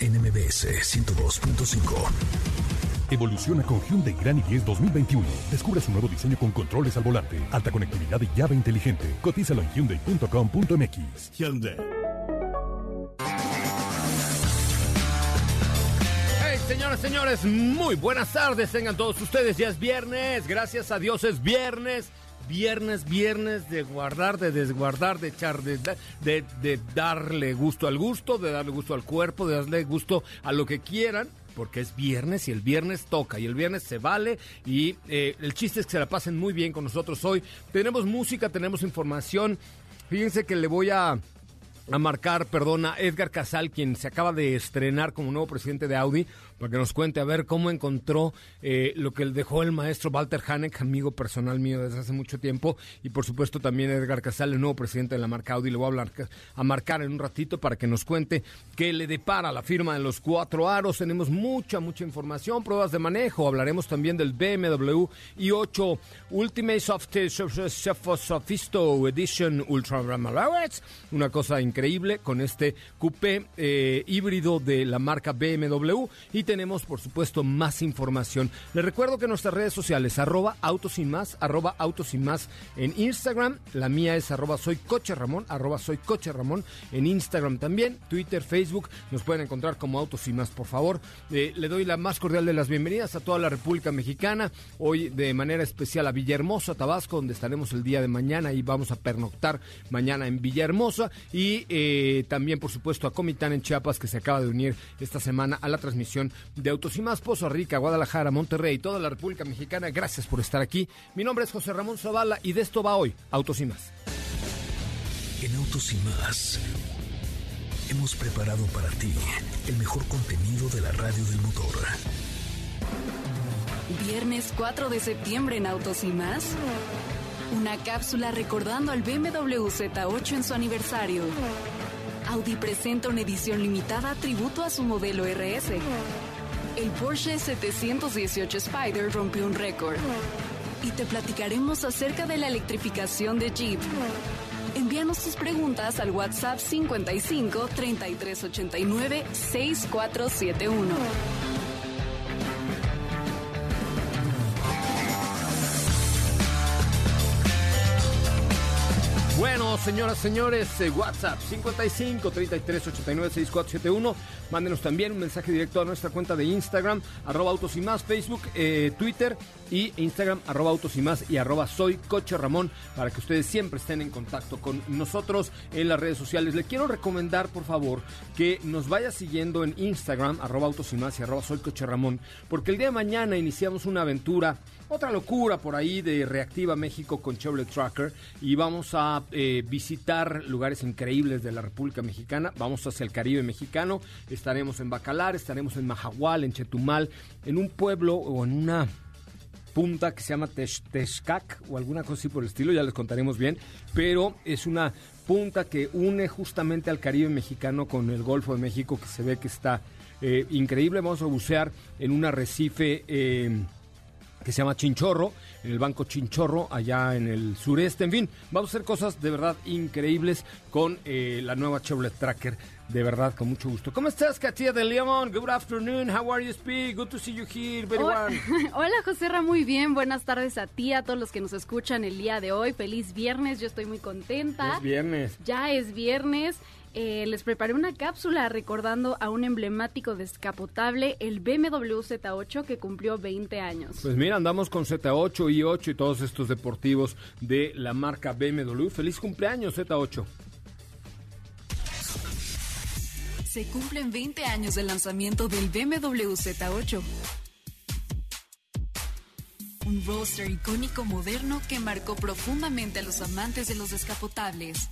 NMBS 102.5. Evoluciona con Hyundai Grand i10 2021. Descubre su nuevo diseño con controles al volante, alta conectividad y llave inteligente. Cotízalo en hyundai.com.mx. Hyundai. Hey, señoras, señores, muy buenas tardes. Tengan todos ustedes. Ya es viernes. Gracias a Dios es viernes viernes, viernes de guardar, de desguardar, de echar, de, de, darle gusto al gusto, de darle gusto al cuerpo, de darle gusto a lo que quieran porque es viernes y el viernes toca y el viernes se vale y eh, el chiste es que se la pasen muy bien con nosotros hoy. Tenemos música, tenemos información. Fíjense que le voy a a marcar, perdona, Edgar Casal, quien se acaba de estrenar como nuevo presidente de Audi, para que nos cuente a ver cómo encontró eh, lo que dejó el maestro Walter Haneck, amigo personal mío desde hace mucho tiempo, y por supuesto también Edgar Casal, el nuevo presidente de la marca Audi. Le voy a hablar a marcar en un ratito para que nos cuente qué le depara la firma de los cuatro aros. Tenemos mucha, mucha información, pruebas de manejo. Hablaremos también del BMW i8 Ultimate Soft Sophisto Edition Ultra Una cosa increíble con este coupé eh, híbrido de la marca BMW y tenemos, por supuesto, más información. Les recuerdo que nuestras redes sociales, arroba autos y más, arroba autos en Instagram. La mía es arroba soy coche Ramón, arroba soy Ramón en Instagram también, Twitter, Facebook. Nos pueden encontrar como autos y más, por favor. Eh, le doy la más cordial de las bienvenidas a toda la República Mexicana. Hoy de manera especial a Villahermosa, Tabasco, donde estaremos el día de mañana y vamos a pernoctar mañana en Villahermosa. Y eh, también, por supuesto, a Comitán en Chiapas, que se acaba de unir esta semana a la transmisión de Autos y Más, Pozo Rica, Guadalajara, Monterrey, toda la República Mexicana. Gracias por estar aquí. Mi nombre es José Ramón Zavala y de esto va hoy Autos y Más. En Autos y Más hemos preparado para ti el mejor contenido de la radio del motor. Viernes 4 de septiembre en Autos y Más. Una cápsula recordando al BMW Z8 en su aniversario. Audi presenta una edición limitada tributo a su modelo RS. El Porsche 718 Spider rompió un récord. Y te platicaremos acerca de la electrificación de Jeep. Envíanos tus preguntas al WhatsApp 55 3389 6471. Señoras, señores, eh, WhatsApp 55 33 89 6471. Mándenos también un mensaje directo a nuestra cuenta de Instagram, arroba autos y más, Facebook, eh, Twitter y Instagram, arroba autos y más y arroba soy coche Ramón, para que ustedes siempre estén en contacto con nosotros en las redes sociales. Le quiero recomendar, por favor, que nos vaya siguiendo en Instagram, arroba autos y más y arroba soy porque el día de mañana iniciamos una aventura otra locura por ahí de Reactiva México con Chevrolet Tracker y vamos a eh, visitar lugares increíbles de la República Mexicana. Vamos hacia el Caribe mexicano, estaremos en Bacalar, estaremos en Mahahual, en Chetumal, en un pueblo o en una punta que se llama Texcac o alguna cosa así por el estilo, ya les contaremos bien, pero es una punta que une justamente al Caribe mexicano con el Golfo de México que se ve que está eh, increíble. Vamos a bucear en un arrecife. Eh, que se llama Chinchorro, en el Banco Chinchorro, allá en el sureste. En fin, vamos a hacer cosas de verdad increíbles con eh, la nueva Chevrolet Tracker. De verdad, con mucho gusto. ¿Cómo estás, Katia de León? Good afternoon. How are you, Speak? Good to see you here. Very Hola, Hola, José Ra, muy bien. Buenas tardes a ti, a todos los que nos escuchan el día de hoy. Feliz viernes, yo estoy muy contenta. Es viernes. Ya es viernes. Eh, les preparé una cápsula recordando a un emblemático descapotable, el BMW Z8, que cumplió 20 años. Pues mira, andamos con Z8, i8 y todos estos deportivos de la marca BMW. Feliz cumpleaños, Z8. Se cumplen 20 años del lanzamiento del BMW Z8. Un roadster icónico moderno que marcó profundamente a los amantes de los descapotables.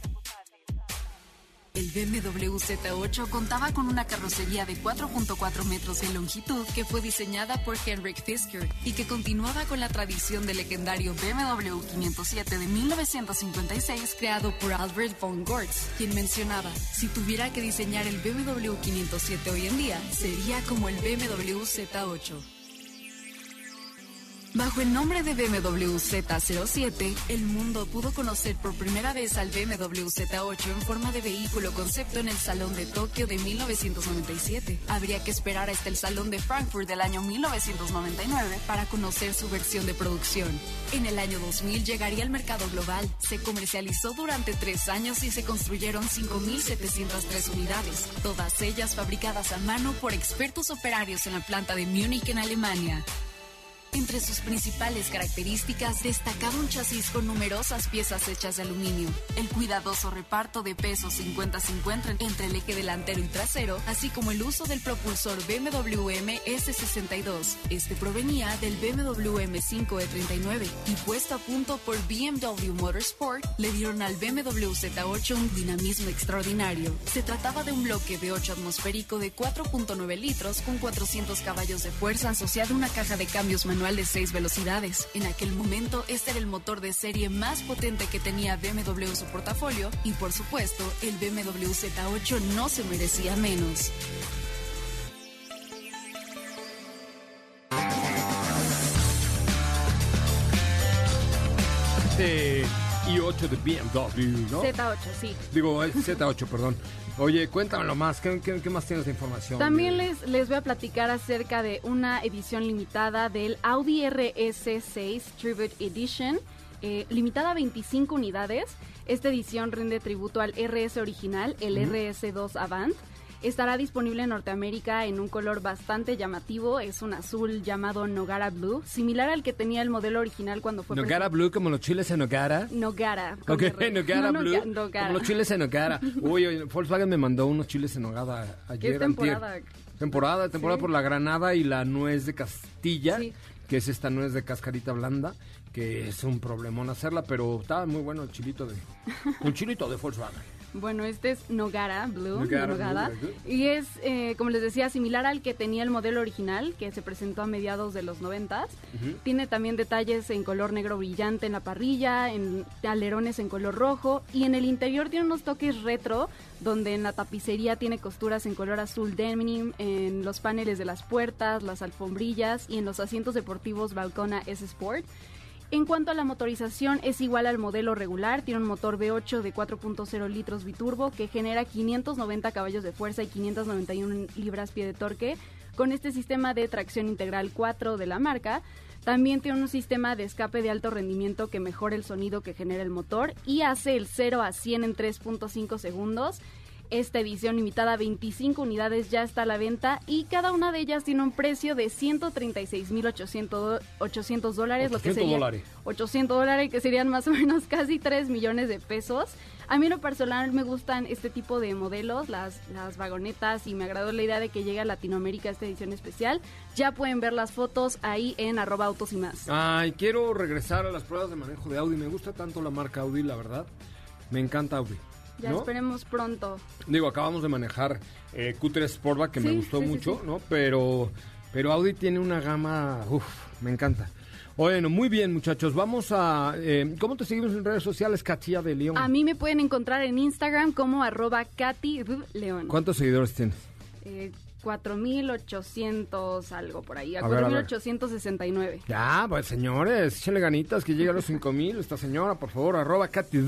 El BMW Z8 contaba con una carrocería de 4.4 metros de longitud que fue diseñada por Henrik Fisker y que continuaba con la tradición del legendario BMW 507 de 1956 creado por Albert von Gortz, quien mencionaba, si tuviera que diseñar el BMW 507 hoy en día, sería como el BMW Z8. Bajo el nombre de BMW Z07, el mundo pudo conocer por primera vez al BMW Z8 en forma de vehículo concepto en el Salón de Tokio de 1997. Habría que esperar hasta el Salón de Frankfurt del año 1999 para conocer su versión de producción. En el año 2000 llegaría al mercado global. Se comercializó durante tres años y se construyeron 5.703 unidades, todas ellas fabricadas a mano por expertos operarios en la planta de Múnich en Alemania. Entre sus principales características destacaba un chasis con numerosas piezas hechas de aluminio, el cuidadoso reparto de peso 50-50 entre el eje delantero y trasero, así como el uso del propulsor BMW M S62. Este provenía del BMW M5 E39 y puesto a punto por BMW Motorsport, le dieron al BMW Z8 un dinamismo extraordinario. Se trataba de un bloque de 8 atmosférico de 4.9 litros con 400 caballos de fuerza asociado a una caja de cambios manual de 6 velocidades. En aquel momento, este era el motor de serie más potente que tenía BMW su portafolio y por supuesto, el BMW Z8 no se merecía menos. Este i8 de BMW, ¿no? Z8, sí. Digo, el Z8, perdón. Oye, cuéntamelo más. ¿Qué, qué, qué más tienes de información? También les, les voy a platicar acerca de una edición limitada del Audi RS6 Tribute Edition, eh, limitada a 25 unidades. Esta edición rinde tributo al RS original, el RS2 Avant. Estará disponible en Norteamérica en un color bastante llamativo, es un azul llamado Nogara Blue, similar al que tenía el modelo original cuando fue Nogara Blue, como los chiles en Nogara. Nogara. Ok. Nogara No, Blue. Nogara. Como los chiles en Nogara. Uy, oye, Volkswagen me mandó unos chiles en Nogara ayer. ¿Qué temporada? antier. Temporada, temporada Sí. por la granada y la nuez de Castilla, Sí. que es esta nuez de cascarita blanda, que es un problemón hacerla, pero estaba muy bueno el chilito de... Un chilito de Volkswagen. Bueno, este es Nogara Blue, Nogara Nogada, Blue, y es, eh, como les decía, similar al que tenía el modelo original, que se presentó a mediados de los noventas. Tiene también detalles en color negro brillante en la parrilla, en alerones en color rojo, y en el interior tiene unos toques retro, donde en la tapicería tiene costuras en color azul denim, en los paneles de las puertas, las alfombrillas y en los asientos deportivos Balcona S Sport. En cuanto a la motorización, es igual al modelo regular, tiene un motor V8 de 4.0 litros biturbo que genera 590 caballos de fuerza y 591 libras-pie de torque. Con este sistema de tracción integral 4 de la marca, también tiene un sistema de escape de alto rendimiento que mejora el sonido que genera el motor y hace el 0 a 100 en 3.5 segundos. Esta edición limitada a 25 unidades ya está a la venta y cada una de ellas tiene un precio de 136.800 800 dólares, lo que 800 sería dólares. 800 dólares, que serían más o menos casi 3 millones de pesos. A mí en lo personal me gustan este tipo de modelos, las, las vagonetas, y me agradó la idea de que llegue a Latinoamérica esta edición especial. Ya pueden ver las fotos ahí en arroba autos y más. Ay, quiero regresar a las pruebas de manejo de Audi. Me gusta tanto la marca Audi, la verdad. Me encanta Audi. Ya ¿no? esperemos pronto. Digo, acabamos de manejar eh, Q3 Sportback, que me gustó sí, mucho, sí. ¿no? Pero, pero Audi tiene una gama, uff, me encanta. Bueno, muy bien, muchachos. Vamos a... eh, ¿Cómo te seguimos en redes sociales, Katia de León? A mí me pueden encontrar en Instagram como arroba Katy León. ¿Cuántos seguidores tienes? Eh, 4.800 algo por ahí, a, A ver, a ver. 4.869. Ya, pues señores, échale ganitas que llegue a los 5000 esta señora, por favor, arroba Katy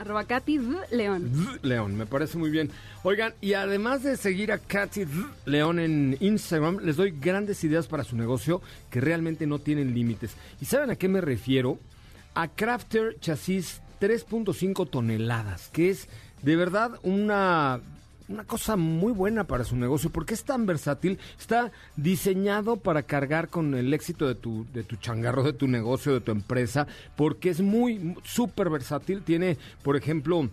Arroba Katy León. León, me parece muy bien. Oigan, y además de seguir a Katy León en Instagram, les doy grandes ideas para su negocio que realmente no tienen límites. ¿Y saben a qué me refiero? A Crafter Chasis 3.5 toneladas, que es de verdad una una cosa muy buena para su negocio porque es tan versátil, está diseñado para cargar con el éxito de tu, de tu changarro, de tu negocio, de tu empresa, porque es muy súper versátil. Tiene, por ejemplo,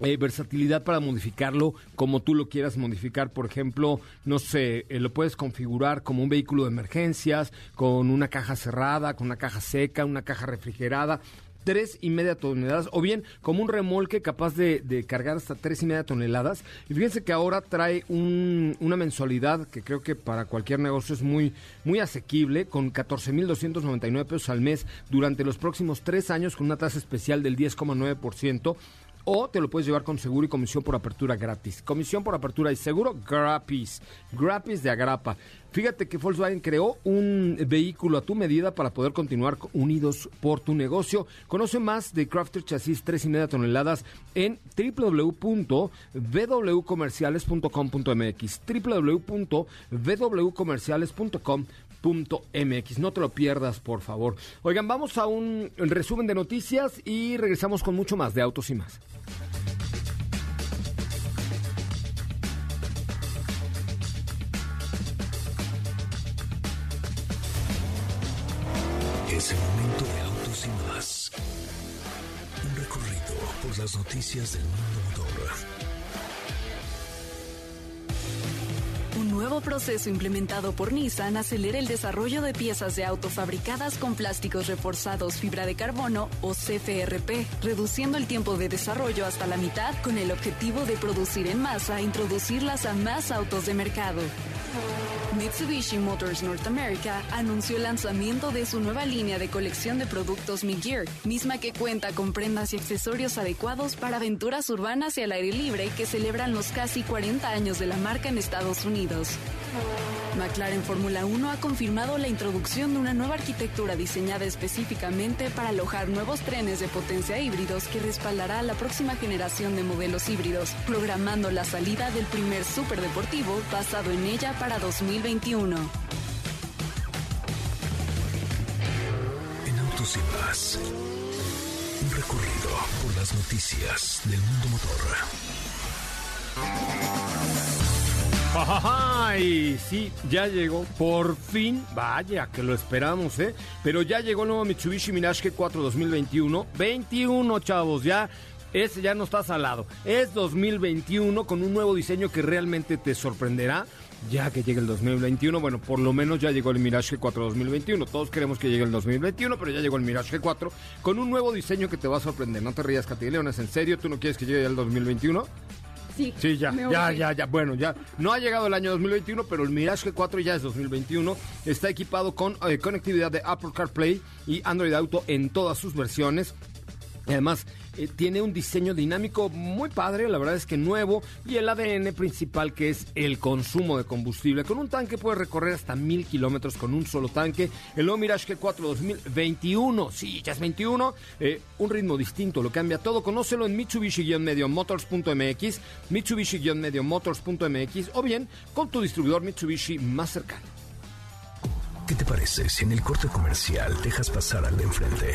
eh, versatilidad para modificarlo como tú lo quieras modificar. Por ejemplo, no sé, eh, lo puedes configurar como un vehículo de emergencias, con una caja cerrada, con una caja seca, una caja refrigerada tres y media toneladas, o bien como un remolque capaz de, cargar hasta tres y media toneladas. Y fíjense que ahora trae una mensualidad que creo que para cualquier negocio es muy, muy asequible, con 14.299 pesos al mes durante los próximos tres años, con una tasa especial del 10,9% o te lo puedes llevar con seguro y comisión por apertura gratis. Comisión por apertura y seguro gratis. Gratis de agrapa. Fíjate que Volkswagen creó un vehículo a tu medida para poder continuar unidos por tu negocio. Conoce más de Crafter Chasis 3 y media toneladas en www.wcomerciales.com.mx www.wcomerciales.com.mx No te lo pierdas, por favor. Oigan, vamos a un resumen de noticias y regresamos con mucho más de Autos y más. El momento de autos y más. Un recorrido por las noticias del mundo motor. Un nuevo proceso implementado por Nissan acelera el desarrollo de piezas de auto fabricadas con plásticos reforzados fibra de carbono o CFRP, reduciendo el tiempo de desarrollo hasta la mitad con el objetivo de producir en masa e introducirlas a más autos de mercado. Mitsubishi Motors North America anunció el lanzamiento de su nueva línea de colección de productos Mi-Gear, misma que cuenta con prendas y accesorios adecuados para aventuras urbanas y al aire libre que celebran los casi 40 años de la marca en Estados Unidos. McLaren Fórmula 1 ha confirmado la introducción de una nueva arquitectura diseñada específicamente para alojar nuevos trenes de potencia híbridos que respaldará la próxima generación de modelos híbridos, programando la salida del primer superdeportivo basado en ella para 2021. En Autos y Más, un recorrido por las noticias del mundo motor. ¡Ay! Sí, ya llegó. Por fin. Vaya, que lo esperamos, ¿eh? Pero ya llegó el nuevo Mitsubishi Mirage G4 2021. 21, chavos, ya. Ese ya no está salado. Es 2021 con un nuevo diseño que realmente te sorprenderá. Ya que llegue el 2021, bueno, por lo menos ya llegó el Mirage G4 2021. Todos queremos que llegue el 2021, pero ya llegó el Mirage G4 con un nuevo diseño que te va a sorprender. No te rías, Katy Leones, ¿en serio? ¿Tú no quieres que llegue ya el 2021? Sí, Sí, ya, ya, ya, ya. Bueno, ya no ha llegado el año 2021, pero el Mirage G4 ya es 2021. Está equipado con eh, conectividad de Apple CarPlay y Android Auto en todas sus versiones. Además, eh, tiene un diseño dinámico muy padre, la verdad es que nuevo, y el ADN principal que es el consumo de combustible. Con un tanque puede recorrer hasta mil kilómetros con un solo tanque. El nuevo Mirage G4 2021, sí, ya es 21, eh, un ritmo distinto, lo cambia todo. Conócelo en Mitsubishi-Motors.mx, Mitsubishi-Motors.mx o bien con tu distribuidor Mitsubishi más cercano. ¿Qué te parece si en el corte comercial dejas pasar al de enfrente?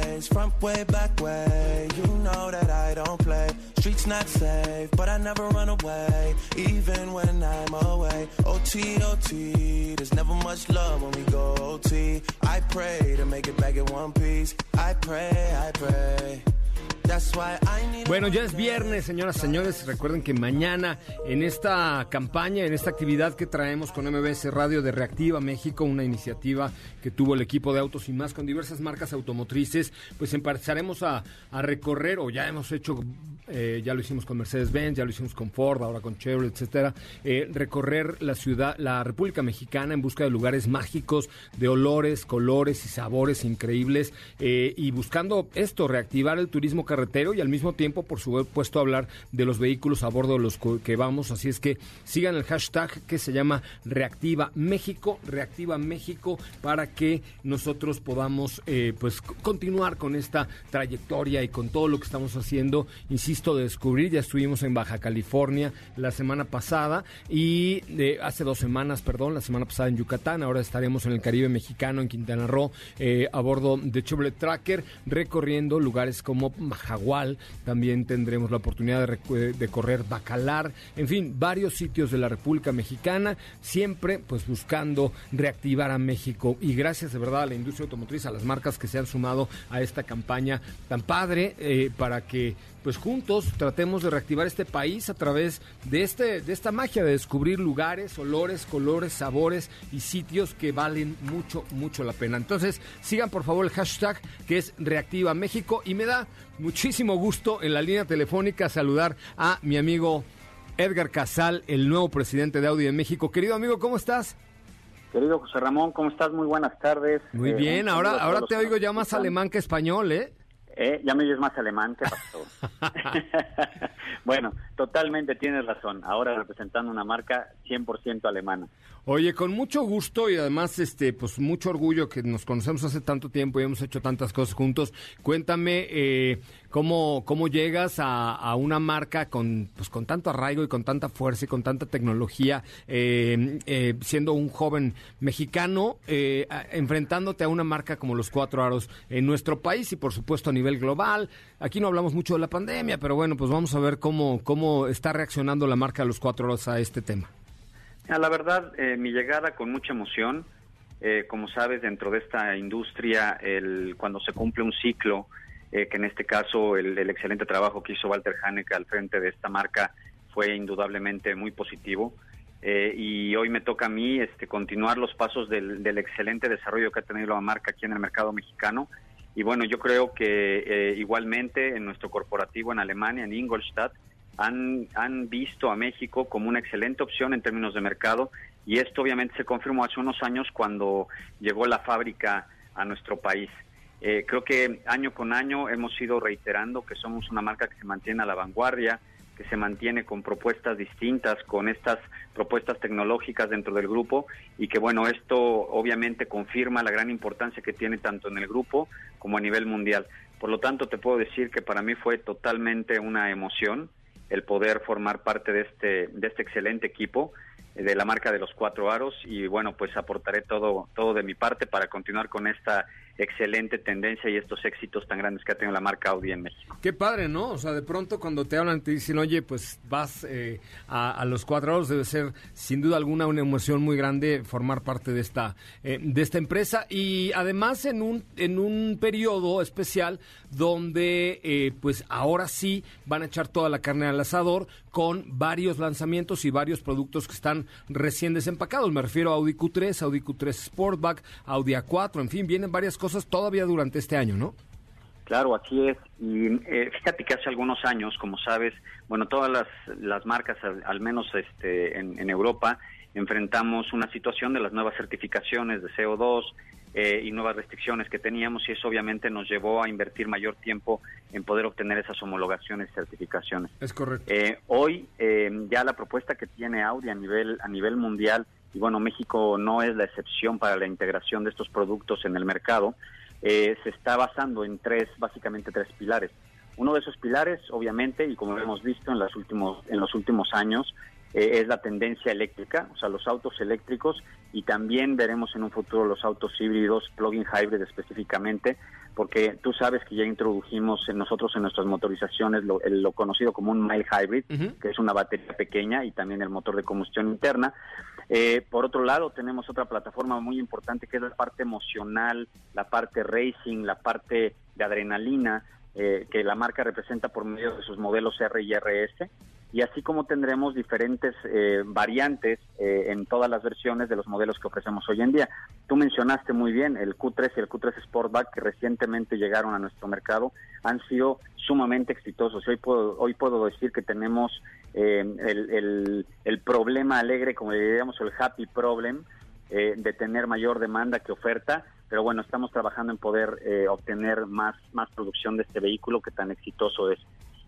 Ways, front way, back way. You know that I don't play. Streets not safe, but I never run away, even when I'm away. OT, OT, there's never much love when we go OT. I pray to make it back in one piece. I pray, I pray. Bueno, ya es viernes, señoras y señores. Recuerden que mañana en esta campaña, en esta actividad que traemos con MBS Radio de Reactiva México, una iniciativa que tuvo el equipo de Autos y más con diversas marcas automotrices, pues empezaremos a, a recorrer, o ya hemos hecho, eh, ya lo hicimos con Mercedes-Benz, ya lo hicimos con Ford, ahora con Chevrolet, etcétera, eh, recorrer la ciudad, la República Mexicana en busca de lugares mágicos, de olores, colores y sabores increíbles, eh, y buscando esto, reactivar el turismo carretero y al mismo tiempo, por supuesto, hablar de los vehículos a bordo de los que vamos. Así es que sigan el hashtag que se llama Reactiva México, Reactiva México, para que nosotros podamos eh, pues continuar con esta trayectoria y con todo lo que estamos haciendo. Insisto, de descubrir, ya estuvimos en Baja California la semana pasada y de hace dos semanas, perdón, la semana pasada en Yucatán, ahora estaremos en el Caribe mexicano, en Quintana Roo, eh, a bordo de Chevrolet Tracker, recorriendo lugares como Majagual, también tendremos la oportunidad de, de correr Bacalar, en fin, varios sitios de la República Mexicana, siempre pues buscando reactivar a México. Y gracias de verdad a la industria automotriz, a las marcas que se han sumado a esta campaña tan padre eh, para que pues juntos tratemos de reactivar este país a través de este de esta magia de descubrir lugares, olores, colores, sabores y sitios que valen mucho mucho la pena. Entonces, sigan por favor el hashtag que es Reactiva México y me da muchísimo gusto en la línea telefónica saludar a mi amigo Edgar Casal, el nuevo presidente de Audi de México. Querido amigo, ¿cómo estás? Querido José Ramón, ¿cómo estás? Muy buenas tardes. Muy Eh, bien, ahora, ahora te oigo ya más alemán que español, ¿eh? Eh, ya me oyes más alemán que pastor. bueno, totalmente tienes razón. Ahora representando una marca 100% alemana. Oye, con mucho gusto y además, este, pues mucho orgullo que nos conocemos hace tanto tiempo y hemos hecho tantas cosas juntos. Cuéntame eh, cómo cómo llegas a, una marca con pues con tanto arraigo y con tanta fuerza y con tanta tecnología, eh, eh, siendo un joven mexicano, eh, enfrentándote a una marca como los Cuatro Aros en nuestro país y por supuesto a nivel global. Aquí no hablamos mucho de la pandemia, pero bueno, pues vamos a ver cómo cómo está reaccionando la marca de los Cuatro Aros a este tema. A la verdad, eh, mi llegada con mucha emoción. Eh, como sabes, dentro de esta industria, el, cuando se cumple un ciclo, eh, que en este caso el, el excelente trabajo que hizo Walter Haneke al frente de esta marca fue indudablemente muy positivo. Eh, y hoy me toca a mí este, continuar los pasos del, del excelente desarrollo que ha tenido la marca aquí en el mercado mexicano. Y bueno, yo creo que eh, igualmente en nuestro corporativo en Alemania, en Ingolstadt, han, han visto a México como una excelente opción en términos de mercado y esto obviamente se confirmó hace unos años cuando llegó la fábrica a nuestro país. Eh, creo que año con año hemos ido reiterando que somos una marca que se mantiene a la vanguardia, que se mantiene con propuestas distintas, con estas propuestas tecnológicas dentro del grupo y que bueno, esto obviamente confirma la gran importancia que tiene tanto en el grupo como a nivel mundial. Por lo tanto, te puedo decir que para mí fue totalmente una emoción el poder formar parte de este, de este excelente equipo eh, de la marca de los cuatro aros. Y bueno pues aportaré todo todo de mi parte para continuar con esta excelente tendencia y estos éxitos tan grandes que ha tenido la marca Audi en México. Qué padre, ¿no? O sea, de pronto cuando te hablan te dicen, oye, pues vas eh, a, los cuatro horas, debe ser sin duda alguna una emoción muy grande formar parte de esta, eh, de esta empresa y además en un, en un periodo especial donde eh, pues ahora sí van a echar toda la carne al asador con varios lanzamientos y varios productos que están recién desempacados. Me refiero a Audi Q3, Audi Q3 Sportback, Audi A4, en fin, vienen varias cosas todavía durante este año, ¿no? Claro, así es. Y eh, fíjate que hace algunos años, como sabes, bueno, todas las, las marcas, al, menos este, en, en Europa, enfrentamos una situación de las nuevas certificaciones de CO2 eh, y nuevas restricciones que teníamos y eso obviamente nos llevó a invertir mayor tiempo en poder obtener esas homologaciones y certificaciones. Es correcto. Eh, hoy eh, ya la propuesta que tiene Audi a nivel a nivel mundial y bueno México no es la excepción para la integración de estos productos en el mercado eh, se está basando en tres básicamente tres pilares. Uno de esos pilares obviamente y como hemos visto en los últimos en los últimos años eh, es la tendencia eléctrica, o sea los autos eléctricos y también veremos en un futuro los autos híbridos, plug-in hybrid específicamente, porque tú sabes que ya introdujimos en nosotros en nuestras motorizaciones lo, el- lo conocido como un mild hybrid, que es una batería pequeña y también el motor de combustión interna. Eh, por otro lado, tenemos otra plataforma muy importante que es la parte emocional, la parte racing, la parte de adrenalina, eh, que la marca representa por medio de sus modelos R y RS. Y así como tendremos diferentes eh, variantes eh, en todas las versiones de los modelos que ofrecemos hoy en día. Tú mencionaste muy bien el Q3 y el Q3 Sportback que recientemente llegaron a nuestro mercado, han sido sumamente exitosos. Hoy puedo, hoy puedo decir que tenemos eh, el, el, problema alegre, como diríamos, el happy problem, eh, de tener mayor demanda que oferta, pero bueno, estamos trabajando en poder eh, obtener más, más producción de este vehículo que tan exitoso es.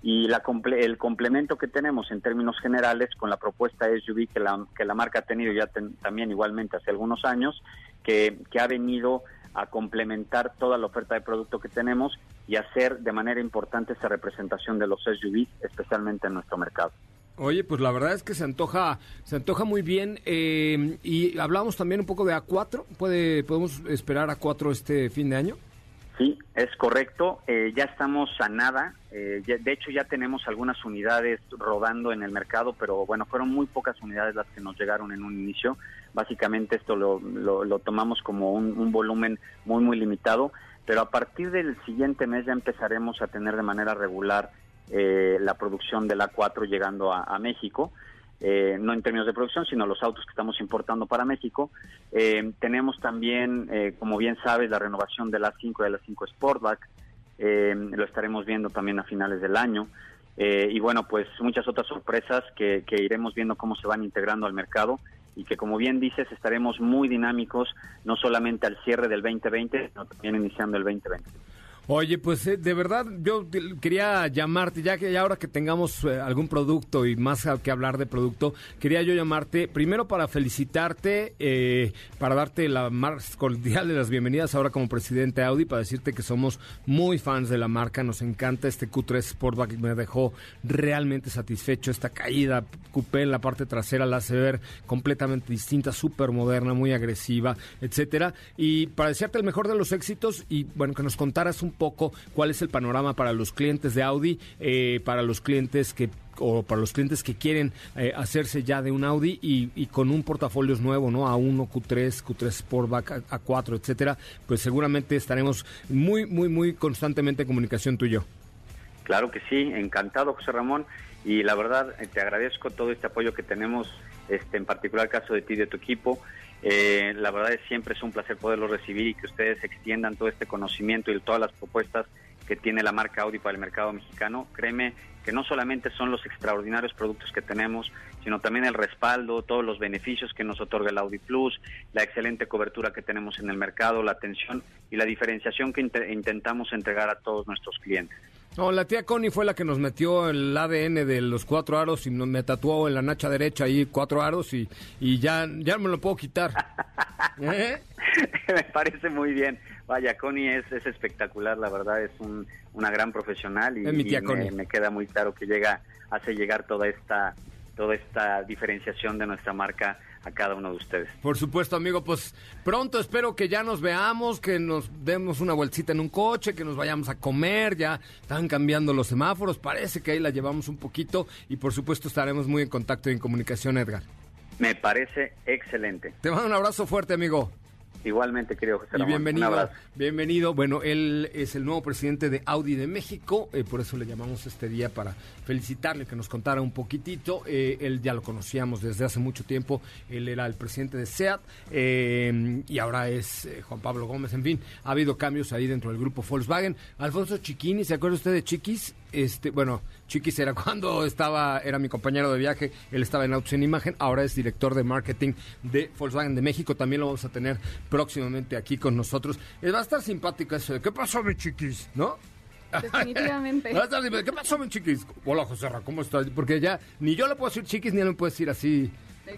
Y la el complemento que tenemos en términos generales con la propuesta SUV que la, que la marca ha tenido ya también igualmente hace algunos años, que, que ha venido a complementar toda la oferta de producto que tenemos y hacer de manera importante esa representación de los SUVs, especialmente en nuestro mercado. Oye, pues la verdad es que se antoja, se antoja muy bien. Eh, y hablamos también un poco de A4. ¿Puede, ¿Podemos esperar A4 este fin de año? Sí, es correcto. Eh, ya estamos a nada. Eh, de hecho, ya tenemos algunas unidades rodando en el mercado, pero bueno, fueron muy pocas unidades las que nos llegaron en un inicio. Básicamente esto lo, lo, tomamos como un, un, volumen muy, muy limitado. Pero a partir del siguiente mes ya empezaremos a tener de manera regular eh, la producción de la 4 llegando a, México. Eh, no en términos de producción, sino los autos que estamos importando para México. Eh, tenemos también, como bien sabes, la renovación de la 5 y de la 5 Sportback. lo estaremos viendo también a finales del año. y bueno, pues muchas otras sorpresas que iremos viendo cómo se van integrando al mercado y que como bien dices estaremos muy dinámicos no solamente al cierre del 2020, sino también iniciando el 2020. Oye, pues eh, de verdad yo quería llamarte, ya que ya ahora que tengamos eh, algún producto y más que hablar de producto, quería yo llamarte primero para felicitarte, eh, para darte la más cordial de las bienvenidas ahora como presidente Audi, para decirte que somos muy fans de la marca, nos encanta este Q3 Sportback, me dejó realmente satisfecho esta caída, coupé en la parte trasera, la hace ver completamente distinta, súper moderna, muy agresiva, etcétera, y para desearte el mejor de los éxitos y bueno, que nos contaras un poco cuál es el panorama para los clientes de Audi, eh, para los clientes que o para los clientes que quieren eh, hacerse ya de un Audi y, con un portafolio nuevo, ¿no? A1, Q3, Q3 Sportback, A4, etcétera, pues seguramente estaremos muy, muy, muy constantemente en comunicación tú y yo. Claro que sí, encantado, José Ramón, y la verdad eh, te agradezco todo este apoyo que tenemos, este, en particular el caso de ti y de tu equipo. Eh, la verdad es siempre es un placer poderlo recibir y que ustedes extiendan todo este conocimiento y todas las propuestas que tiene la marca Audi para el mercado mexicano. Créeme que no solamente son los extraordinarios productos que tenemos, sino también el respaldo, todos los beneficios que nos otorga el Audi Plus, la excelente cobertura que tenemos en el mercado, la atención y la diferenciación que intentamos entregar a todos nuestros clientes. No, la tía Connie fue la que nos metió el ADN de los cuatro aros y me tatuó en la nacha derecha ahí cuatro aros y, y ya, ya me lo puedo quitar. ¿Eh? me parece muy bien. Vaya, Connie es, es espectacular, la verdad es un, una gran profesional y, me, me, queda muy claro que llega, hace llegar toda esta, toda esta diferenciación de nuestra marca a cada uno de ustedes. Por supuesto, amigo, pues pronto espero que ya nos veamos, que nos demos una vueltita en un coche, que nos vayamos a comer, ya están cambiando los semáforos, parece que ahí la llevamos un poquito y por supuesto estaremos muy en contacto y en comunicación, Edgar. Me parece excelente. Te mando un abrazo fuerte, amigo. Igualmente, José Ramón. Y bienvenido. Bienvenido. Bueno, él es el nuevo presidente de Audi de México, eh, por eso le llamamos este día para felicitarle, que nos contara un poquitito. Eh, él ya lo conocíamos desde hace mucho tiempo. Él era el presidente de SEAT eh, y ahora es Juan Pablo Gómez. En fin, ha habido cambios ahí dentro del grupo Volkswagen. Alfonso Chiquini, ¿se acuerda usted de Chiquis? Este, bueno, Chiquis era cuando estaba, era mi compañero de viaje, él estaba en Autos en Imagen, ahora es director de marketing de Volkswagen de México, también lo vamos a tener próximamente aquí con nosotros. Eh, va a estar simpático eso de, ¿qué pasó mi Chiquis? ¿No? Definitivamente. ¿Qué pasó, mi chiquis? Hola, José ¿cómo estás? Porque ya ni yo le puedo decir chiquis ni él me puede decir así.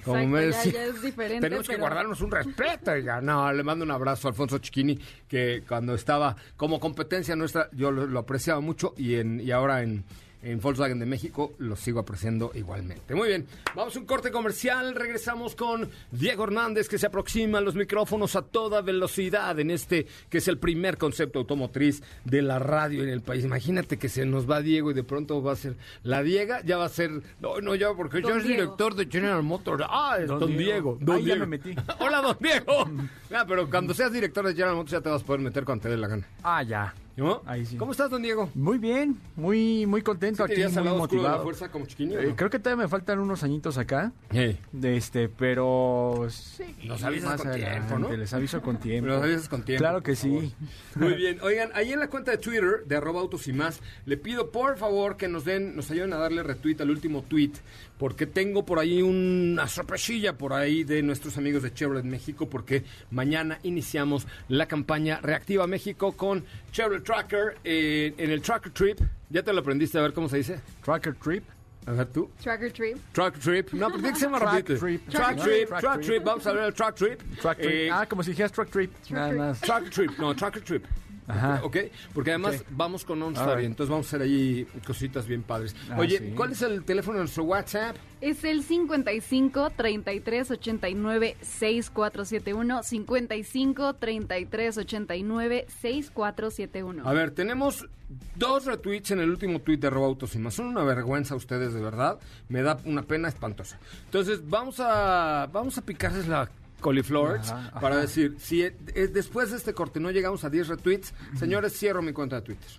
Como me ya, es diferente. Tenemos que guardarnos un respeto. Ya. No, le mando un abrazo a Alfonso Chiquini, que cuando estaba como competencia nuestra, yo lo, lo apreciaba mucho y, en, y ahora en en Volkswagen de México, lo sigo apreciando igualmente. Muy bien, vamos a un corte comercial, regresamos con Diego Hernández que se aproxima a los micrófonos a toda velocidad en este que es el primer concepto automotriz de la radio en el país. Imagínate que se nos va Diego y de pronto va a ser la Diega, ya va a ser, no, no, ya porque yo soy director de General Motors. Ah, es Don, Diego. Don Diego. ya me metí. Hola, Don Diego. ah, pero cuando seas director de General Motors ya te vas a poder meter cuando te dé la gana. Ah, ya. ¿No? Ahí sí. ¿Cómo estás, don Diego? Muy bien, muy muy contento ¿Sí te aquí, muy oscuro de la motivado. fuerza como chiquiño? Eh, no? creo que todavía me faltan unos añitos acá, Hey. de este, pero sí, Nos avisas con tiempo, ¿no? Les aviso con tiempo. Nos avisas con tiempo, Claro que sí. Muy bien. Oigan, ahí en la cuenta de Twitter de arroba autos y más, le pido por favor que nos den, nos ayuden a darle retweet al último tweet, porque tengo por ahí una sorpresilla por ahí de nuestros amigos de Chevrolet México, porque mañana iniciamos la campaña Reactiva México con Chevrolet Tracker eh, en el Tracker Trip. ¿Ya te lo aprendiste a ver cómo se dice? Tracker Trip. A ver tú. Tracker Trip. Track Trip. No, pero tiene que ser más Track rapidito. Trip. Track Track Trip. Track Track Trip. Trip. Vamos a ver el Track Trip. Track Trip. Eh, ah, como si dijeras Track Trip. Nada más. Tracker Trip, no, Tracker Trip. Ajá. ¿Ok? Porque además vamos con OnStar, bien, entonces vamos a hacer ahí cositas bien padres. Ah, Oye, sí. ¿cuál es el teléfono de nuestro WhatsApp? Es el 55 33 89 6471. 55 33 89 6471. A ver, tenemos dos retweets en el último tweet de arroba autos y más. Son una vergüenza ustedes, de verdad. Me da una pena espantosa. Entonces, vamos a, vamos a picarles la coliflor Ajá, ajá. para decir, si eh, eh, después de este corte no llegamos a 10 retweets, señores, cierro mi cuenta de Twitter.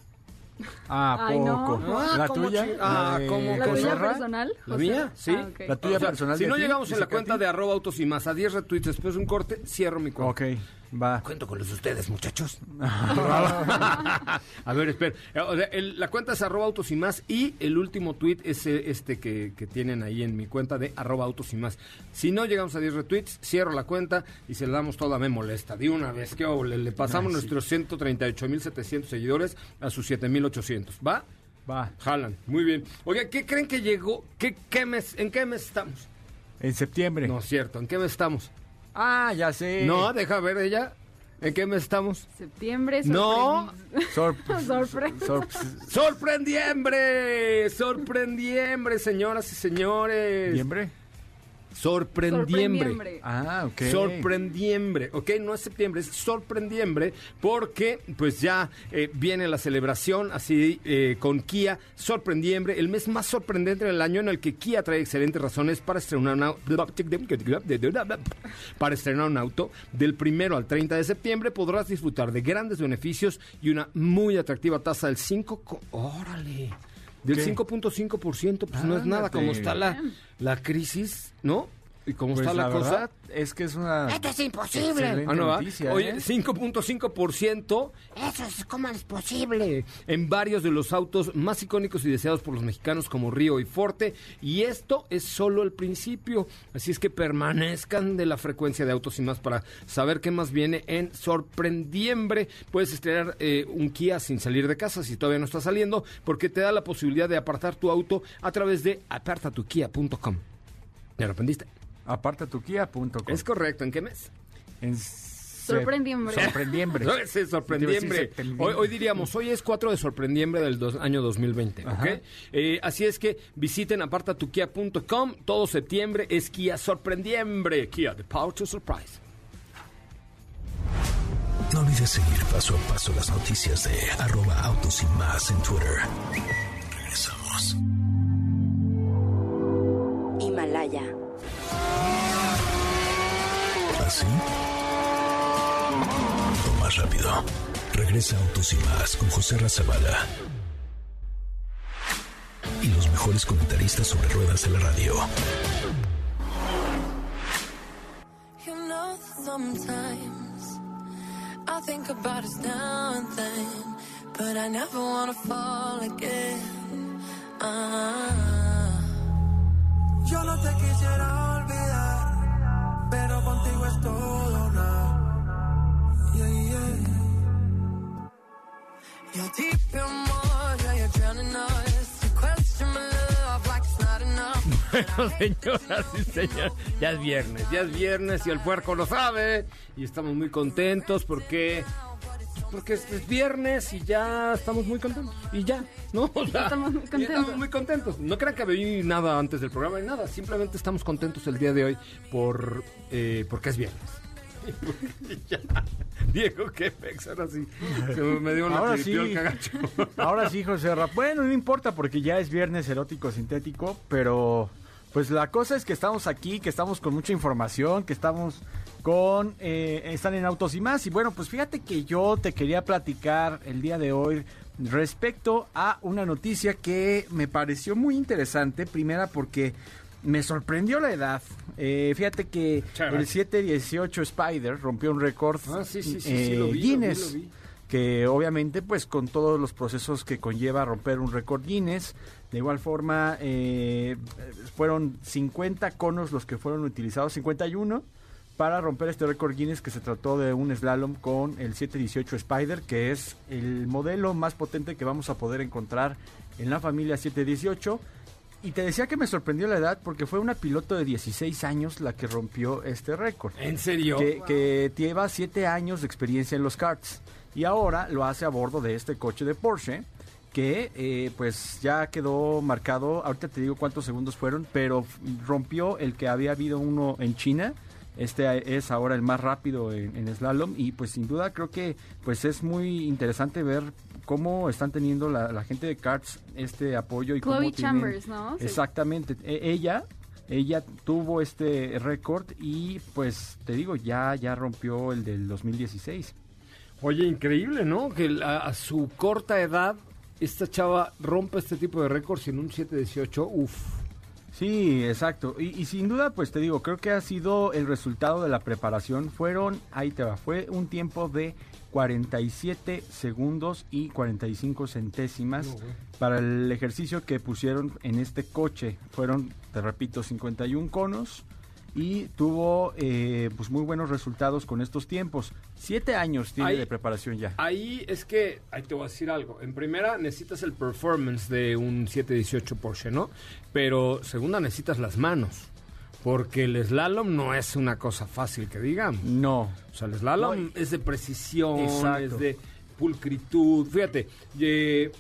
Ah, Ay, no. poco. Ah, ¿La ¿cómo tuya? ah. ¿La tuya personal? ¿La José? mía? Sí. Ah, ok. La tuya O sea, personal Si no ti, llegamos en la cuenta de arroba autos y más a 10 retweets después de un corte, cierro mi cuenta. Ok, va. Cuento con los de ustedes, muchachos. a ver, espera. Eh, o sea, el- la cuenta es arroba autos y más y el último tweet es eh, este que, que tienen ahí en mi cuenta de arroba autos y más. Si no llegamos a 10 retweets, cierro la cuenta y se la damos toda me molesta. De una vez, que le, le pasamos Ay, sí. nuestros 138.700 seguidores a sus 7.800. ¿Va? Va. Jalan. Muy bien. Oiga, ¿qué creen que llegó? ¿Qué, qué mes, ¿En qué mes estamos? En septiembre. No es cierto. ¿En qué mes estamos? Ah, ya sé. No, deja ver ella. ¿En qué mes estamos? Septiembre. No. Sor- Sorpresa. sor- ¡Sorprendiembre! ¡Sorprendiembre, señoras y señores! ¿Septiembre? Sorprendiembre. Sorprendiembre. Ah, ok. Sorprendiembre, ¿ok? No es septiembre, es sorprendiembre porque pues ya eh, viene la celebración así eh, con Kia, sorprendiembre, el mes más sorprendente del año en el que Kia trae excelentes razones para estrenar un auto, para estrenar un auto. Del primero al 30 de septiembre podrás disfrutar de grandes beneficios y una muy atractiva tasa del 5, co- órale, del ¿Qué? 5.5%, pues no es nada como está la, la crisis, ¿no? Y como Pues está la, cosa. verdad es que es una. ¡Esto es imposible! Ah, no, ¿va? noticia, Oye, ¿eh? 5.5%. Eso es como es posible. En varios de los autos más icónicos y deseados por los mexicanos como Río y Forte. Y esto es solo el principio. Así es que permanezcan de la frecuencia de autos y más para saber qué más viene en sorprendiembre. Puedes estrenar eh, un Kia sin salir de casa si todavía no está saliendo, porque te da la posibilidad de apartar tu auto a través de apartatukia.com. ¿Ya lo aprendiste? Apartatukia.com. Es correcto. ¿En qué mes? En Sorprendiembre. Sorprendiembre. No. Hoy, hoy diríamos, hoy es 4 de sorprendiembre del dos- año 2020, ¿ok? Ajá. Eh, así es que visiten apartatukia.com. Todo septiembre es Kia Sorprendiembre. Kia, the power to surprise. No olvides seguir paso a paso las noticias de arroba autos y más en Twitter. Regresamos. Himalaya. ¿Así? Más rápido. Regresa Autos y más con José Razabala. Y los mejores comentaristas sobre ruedas de la radio. You know, sometimes I think about us now and then, but I never wanna fall again. Ah. Yo no te quisiera olvidar, contigo. Bueno, señoras y señores, ya es viernes, ya es viernes y el puerco lo sabe. Y estamos muy contentos porque. Porque es es viernes y ya estamos muy contentos. Y ya, ¿no? O sea, Estamos muy contentos. estamos muy contentos. No crean que había nada antes del programa ni nada. Simplemente estamos contentos el día de hoy por eh, porque es viernes. Y ya. Diego, qué pex, ahora sí. Se me- dio una Ahora sí. piripioca gacho. Ahora sí, José Ra. Bueno, no importa porque ya es viernes erótico sintético, pero Pues la cosa es que estamos aquí, que estamos con mucha información, que estamos con... eh, están en Autos y más. Y bueno, pues fíjate que yo te quería platicar el día de hoy respecto a una noticia que me pareció muy interesante. Primera porque me sorprendió la edad. Eh, fíjate que el 718 Spider rompió un récord Ah, sí, sí, sí, eh, sí, lo vi, lo vi, Guinness lo vi. que obviamente pues con todos los procesos que conlleva romper un récord Guinness. De igual forma, eh, fueron 50 conos los que fueron utilizados, 51, para romper este récord Guinness que se trató de un slalom con el 718 Spider, que es el modelo más potente que vamos a poder encontrar en la familia 718. Y te decía que me sorprendió la edad porque fue una piloto de 16 años la que rompió este récord. ¿En serio? Que, que lleva 7 años de experiencia en los karts. Y ahora lo hace a bordo de este coche de Porsche. Que eh, pues ya quedó marcado. Ahorita te digo cuántos segundos fueron. Pero rompió el que había habido uno en China. Este es ahora el más rápido en, en slalom. Y pues sin duda creo que pues es muy interesante ver cómo están teniendo la, la gente de karts este apoyo y Chloe cómo tienen- Chambers, ¿no? Sí. Exactamente. E- ella, ella tuvo este récord y pues te digo, ya, ya rompió el del 2016. Oye, increíble, ¿no? Que a, su corta edad, esta chava rompe este tipo de récords en un 718. Uf. Sí, exacto. Y, y sin duda, pues te digo, creo que ha sido el resultado de la preparación. Fueron, ahí te va, fue un tiempo de 47 segundos y 45 centésimas No, para el ejercicio que pusieron en este coche. Fueron, te repito, 51 conos y tuvo eh, pues muy buenos resultados con estos tiempos. Siete años tiene Ahí- de preparación ya. Ahí es que, ahí te voy a decir algo. En primera, necesitas el performance de un 718 Porsche, ¿no? Pero segunda, necesitas las manos. Porque el slalom no es una cosa fácil que digamos. No. O sea, el slalom No, es de precisión, Exacto. es de pulcritud. Fíjate, eh,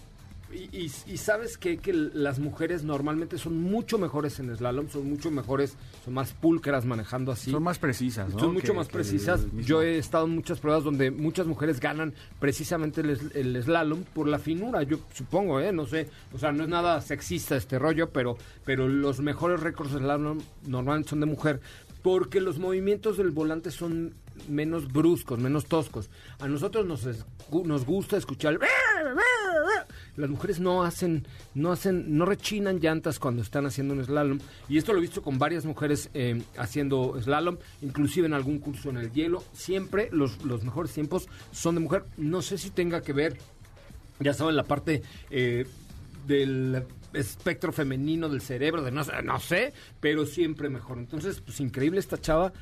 y, y- y sabes que, que las mujeres normalmente son mucho mejores en slalom, son mucho mejores, son más pulcras manejando así. Son más precisas, ¿no? Son mucho más precisas. Yo he estado en muchas pruebas donde muchas mujeres ganan precisamente el, slalom por la finura, yo supongo, ¿eh? No sé, o sea, no es nada sexista este rollo, pero, pero los mejores récords de slalom normalmente son de mujer porque los movimientos del volante son menos bruscos, menos toscos. A nosotros nos, es- nos gusta escuchar el... Las mujeres no hacen, no hacen, no rechinan llantas cuando están haciendo un slalom. Y esto lo he visto con varias mujeres eh, haciendo slalom, inclusive en algún curso en el hielo. Siempre los, los mejores tiempos son de mujer. No sé si tenga que ver, ya saben, la parte eh, del espectro femenino del cerebro, de no, no sé, pero siempre mejor. Entonces, pues increíble esta chava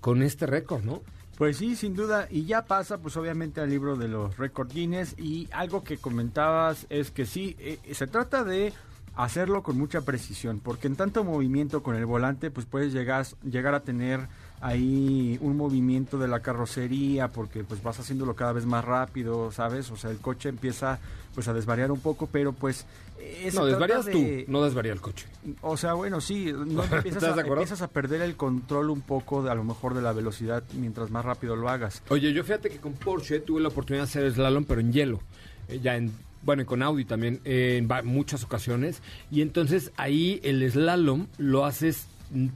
con este récord, ¿no? Pues sí, sin duda. Y ya pasa, pues obviamente, al libro de los récord Guinness. Y algo que comentabas es que sí, eh, se trata de hacerlo con mucha precisión. Porque en tanto movimiento con el volante, pues puedes llegar, llegar a tener ahí un movimiento de la carrocería. Porque pues vas haciéndolo cada vez más rápido, ¿sabes? O sea, el coche empieza pues a desvariar un poco, pero pues... eh, no, trata desvarías de- tú, no desvaría el coche. O sea, bueno, sí, no empiezas, ¿Estás a, empiezas a perder el control un poco, de, a lo mejor, de la velocidad mientras más rápido lo hagas. Oye, yo fíjate que con Porsche tuve la oportunidad de hacer slalom, pero en hielo. Eh, ya en, bueno, y con Audi también, eh, en muchas ocasiones. Y entonces ahí el slalom lo haces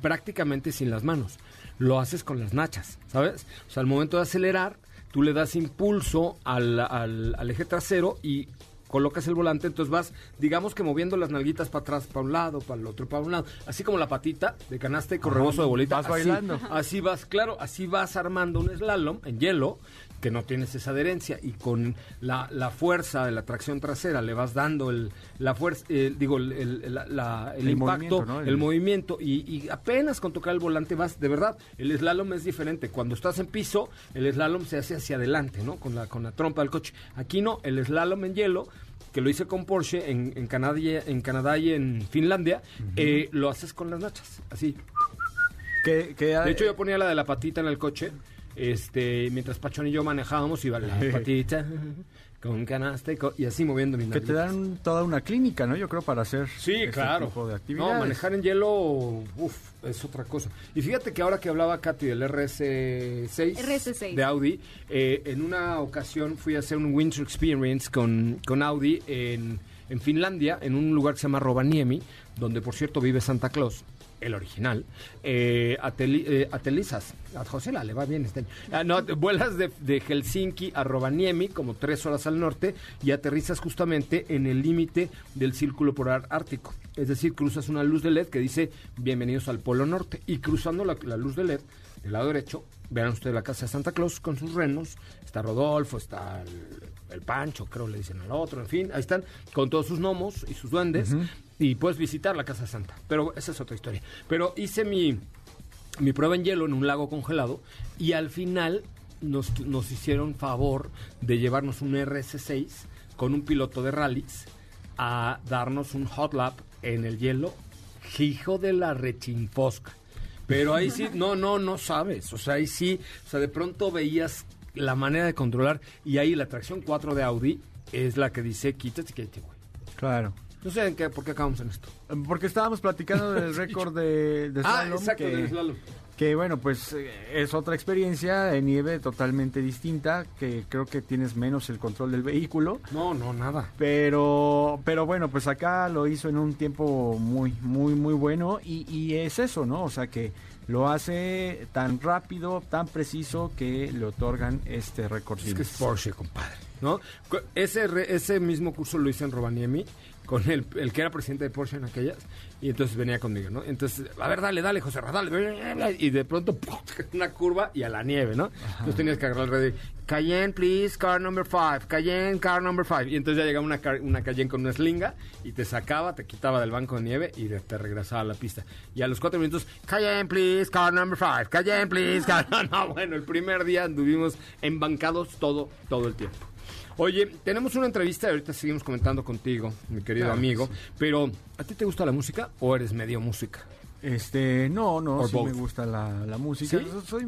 prácticamente sin las manos. Lo haces con las nachas, ¿sabes? O sea, al momento de acelerar, tú le das impulso al, al- al eje trasero y colocas el volante, entonces vas, digamos que moviendo las nalguitas para atrás, para un lado, para el otro, para un lado, así como la patita de canasta y con rebozo de bolita. vas así, bailando. Así vas, claro, así vas armando un slalom en hielo que no tienes esa adherencia y con la, la fuerza de la tracción trasera le vas dando el, la fuerza, eh, digo, el, el- la- la- el El impacto, movimiento, ¿no? el, movimiento y, y apenas con tocar el volante vas, de verdad, el slalom es diferente. Cuando estás en piso, el slalom se hace hacia adelante, ¿no? Con la, con la trompa del coche. Aquí no, el slalom en hielo que lo hice con Porsche en, en, Canadá, y- en Canadá y en Finlandia, eh, lo haces con las nachas, así. Que, que, De hecho, yo ponía la de la patita en el coche. Este, mientras Pachón y yo manejábamos, iba la patita con canasta y, co- y así moviendo mi que te dan toda una clínica, ¿no? Yo creo para hacer Sí, este claro. tipo de actividades. No, manejar en hielo, uff, es otra cosa. Y fíjate que ahora que hablaba Katy del RS6, RS6. de Audi, eh, en una ocasión fui a hacer un Winter Experience con, con Audi en, en Finlandia, en un lugar que se llama Rovaniemi, donde por cierto vive Santa Claus. El original, eh, eh, aterrizas, a José la le va bien este año. Ah, vuelas de, Helsinki a Rovaniemi, como tres horas al norte, y aterrizas justamente en el límite del círculo polar ártico. Es decir, cruzas una luz de LED que dice bienvenidos al Polo Norte. Y cruzando la, luz de LED, del lado derecho, verán ustedes la casa de Santa Claus con sus renos. Está Rodolfo, está el, Pancho, creo le dicen al otro, en fin, ahí están, con todos sus gnomos y sus duendes. Y puedes visitar la casa Santa. Pero esa es otra historia. Pero hice mi, mi prueba en hielo en un lago congelado y al final nos, nos hicieron favor de llevarnos un RS6 con un piloto de rallies a darnos un hot lap en el hielo. Hijo de la rechinfosca. Pero ahí sí, no, no, no sabes. O sea, ahí sí, o sea, de pronto veías la manera de controlar y ahí la tracción 4 de Audi es la que dice quítate, quítate, güey. Claro. No sé en qué, por qué acabamos en esto. Porque estábamos platicando del récord de, de Ah, exacto, que, del slalom. que, bueno, pues eh, es otra experiencia de nieve totalmente distinta, que creo que tienes menos el control del vehículo. No, no, nada. Pero, pero bueno, pues acá lo hizo en un tiempo muy, muy, muy bueno y, y es eso, ¿no? O sea que lo hace tan rápido, tan preciso que le otorgan este récord. Es que es. Porsche, compadre. ¿no? Ese, re- ese mismo curso lo hice en Rovaniemi con el, el que era presidente de Porsche en aquellas y entonces venía conmigo, ¿no? Entonces, a ver, dale, dale, José, Ra, dale, y de pronto ¡pum! una curva y a la nieve, ¿no? Entonces tenías que agarrar el radio, Cayenne, please, car number five, Cayenne, car number five, y entonces ya llegaba una, una Cayenne con una slinga y te sacaba, te quitaba del banco de nieve y te regresaba a la pista. Y a los cuatro minutos, Cayenne, please, car number five, Cayenne, please, car... No, bueno, el primer día anduvimos embancados todo, todo el tiempo. Oye, tenemos una entrevista y ahorita seguimos comentando contigo, mi querido Claro, amigo. Pero, ¿a ti te gusta la música o eres medio música? Este, no, no, Or sí me gusta la, la música. ¿Sí? Soy,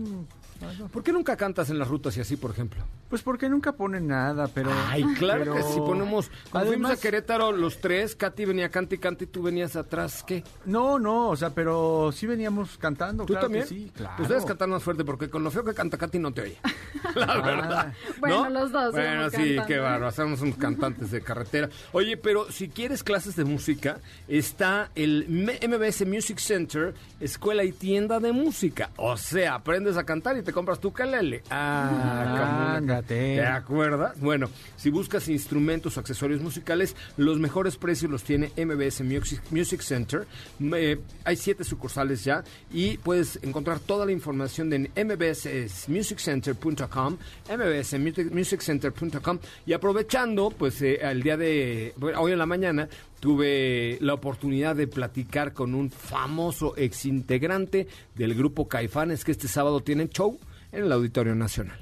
¿Por qué nunca cantas en las rutas y así, por ejemplo? pues porque nunca ponen nada, pero... Ay, claro pero- que sí ponemos. Cuando fuimos Además- a Querétaro los tres, Katy venía cante y cante y tú venías atrás, ¿qué? No, no, o sea, pero sí veníamos cantando, ¿Tú claro también? que sí, claro. Pues debes cantar más fuerte porque con lo feo que canta Katy no te oye. La Ah. verdad. Bueno, ¿no? los dos Bueno, sí, qué bárbaro. Somos unos cantantes de carretera. Oye, pero si quieres clases de música, está el MBS Music Center, escuela y tienda de música. O sea, aprendes a cantar y te compras tu calele. Ah, Ándate. ¿Te acuerdas? Bueno, si buscas instrumentos o accesorios musicales, los mejores precios los tiene MBS Music, Music Center. Eh, hay siete sucursales ya y puedes encontrar toda la información en mbsmusiccenter.com, mbsmusiccenter.com y aprovechando, pues eh, el día de hoy en la mañana tuve la oportunidad de platicar con un famoso exintegrante del grupo Caifanes que este sábado tienen show en el Auditorio Nacional.